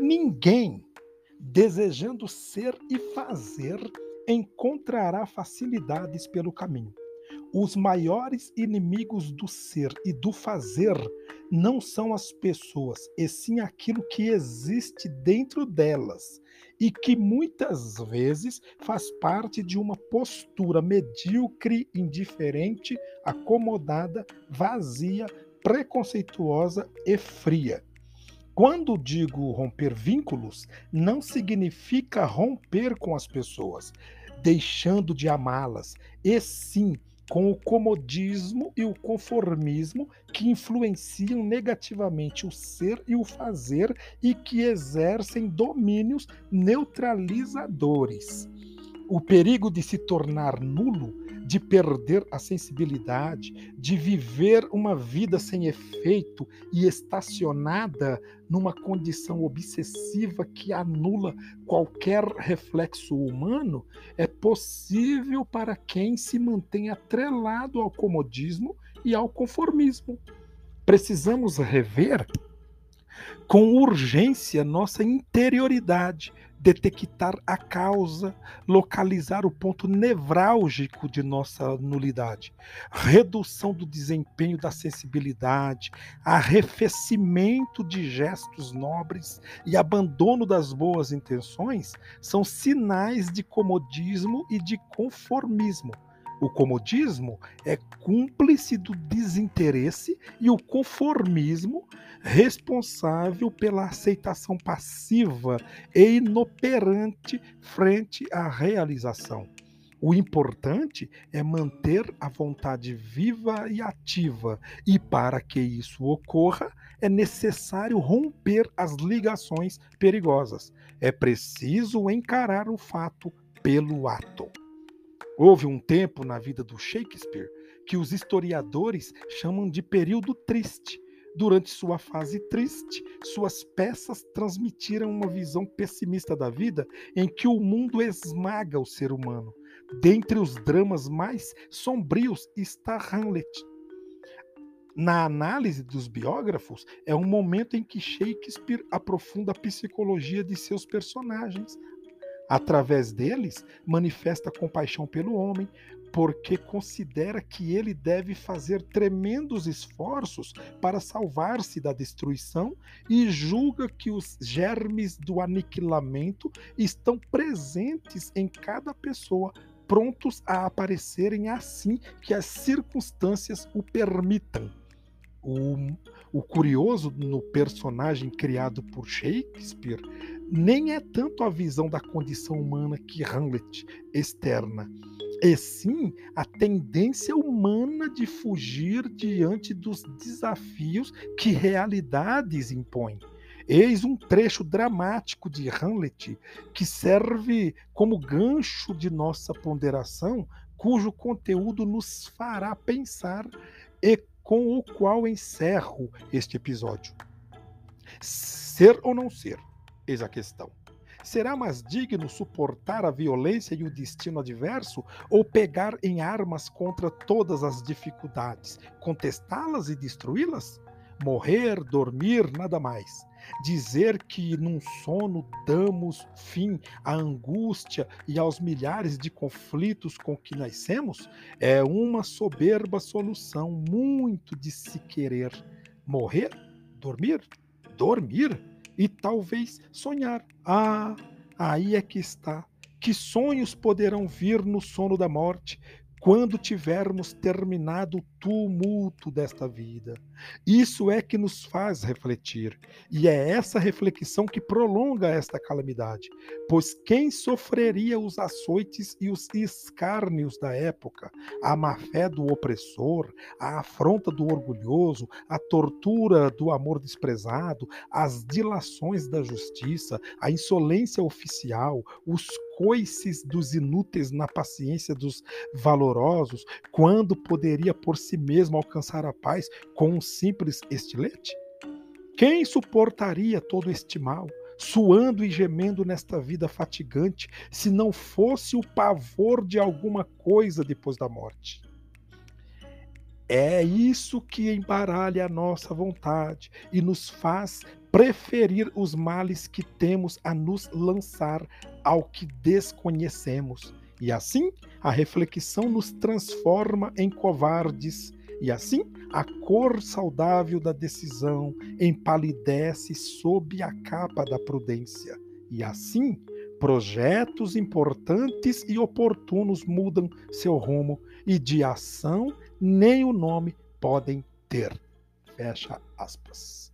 Ninguém, desejando ser e fazer, encontrará facilidades pelo caminho. Os maiores inimigos do ser e do fazer não são as pessoas, e sim aquilo que existe dentro delas e que muitas vezes faz parte de uma postura medíocre, indiferente, acomodada, vazia, preconceituosa e fria. Quando digo romper vínculos, não significa romper com as pessoas, deixando de amá-las, e sim com o comodismo e o conformismo que influenciam negativamente o ser e o fazer e que exercem domínios neutralizadores. O perigo de se tornar nulo de perder a sensibilidade, de viver uma vida sem efeito e estacionada numa condição obsessiva que anula qualquer reflexo humano, é possível para quem se mantém atrelado ao comodismo e ao conformismo. Precisamos rever com urgência nossa interioridade, detectar a causa, localizar o ponto nevrálgico de nossa nulidade, redução do desempenho da sensibilidade, arrefecimento de gestos nobres e abandono das boas intenções são sinais de comodismo e de conformismo. O comodismo é cúmplice do desinteresse e o conformismo responsável pela aceitação passiva e inoperante frente à realização. O importante é manter a vontade viva e ativa, e para que isso ocorra, é necessário romper as ligações perigosas. É preciso encarar o fato pelo ato. Houve um tempo na vida do Shakespeare que os historiadores chamam de período triste. Durante sua fase triste, suas peças transmitiram uma visão pessimista da vida em que o mundo esmaga o ser humano. Dentre os dramas mais sombrios está Hamlet. Na análise dos biógrafos, é um momento em que Shakespeare aprofunda a psicologia de seus personagens, Através deles, manifesta compaixão pelo homem, porque considera que ele deve fazer tremendos esforços para salvar-se da destruição e julga que os germes do aniquilamento estão presentes em cada pessoa, prontos a aparecerem assim que as circunstâncias o permitam. O, o curioso no personagem criado por Shakespeare nem é tanto a visão da condição humana que Hamlet externa, e sim a tendência humana de fugir diante dos desafios que realidades impõem. Eis um trecho dramático de Hamlet que serve como gancho de nossa ponderação, cujo conteúdo nos fará pensar e com o qual encerro este episódio. Ser ou não ser? Eis a questão. Será mais digno suportar a violência e o destino adverso ou pegar em armas contra todas as dificuldades, contestá-las e destruí-las? Morrer, dormir, nada mais. Dizer que num sono damos fim à angústia e aos milhares de conflitos com que nascemos é uma soberba solução muito de se querer. Morrer? Dormir? Dormir? e talvez sonhar. Ah, aí é que está. Que sonhos poderão vir no sono da morte quando tivermos terminado tumulto desta vida. Isso é que nos faz refletir, e é essa reflexão que prolonga esta calamidade, pois quem sofreria os açoites e os escárnios da época, a má-fé do opressor, a afronta do orgulhoso, a tortura do amor desprezado, as dilações da justiça, a insolência oficial, os coices dos inúteis na paciência dos valorosos, quando poderia por si mesmo alcançar a paz com um simples estilete? Quem suportaria todo este mal, suando e gemendo nesta vida fatigante, se não fosse o pavor de alguma coisa depois da morte? É isso que embaralha a nossa vontade e nos faz preferir os males que temos a nos lançar ao que desconhecemos. E assim, a reflexão nos transforma em covardes, e assim, a cor saudável da decisão empalidece sob a capa da prudência. E assim, projetos importantes e oportunos mudam seu rumo e de ação nem o nome podem ter. Fecha aspas.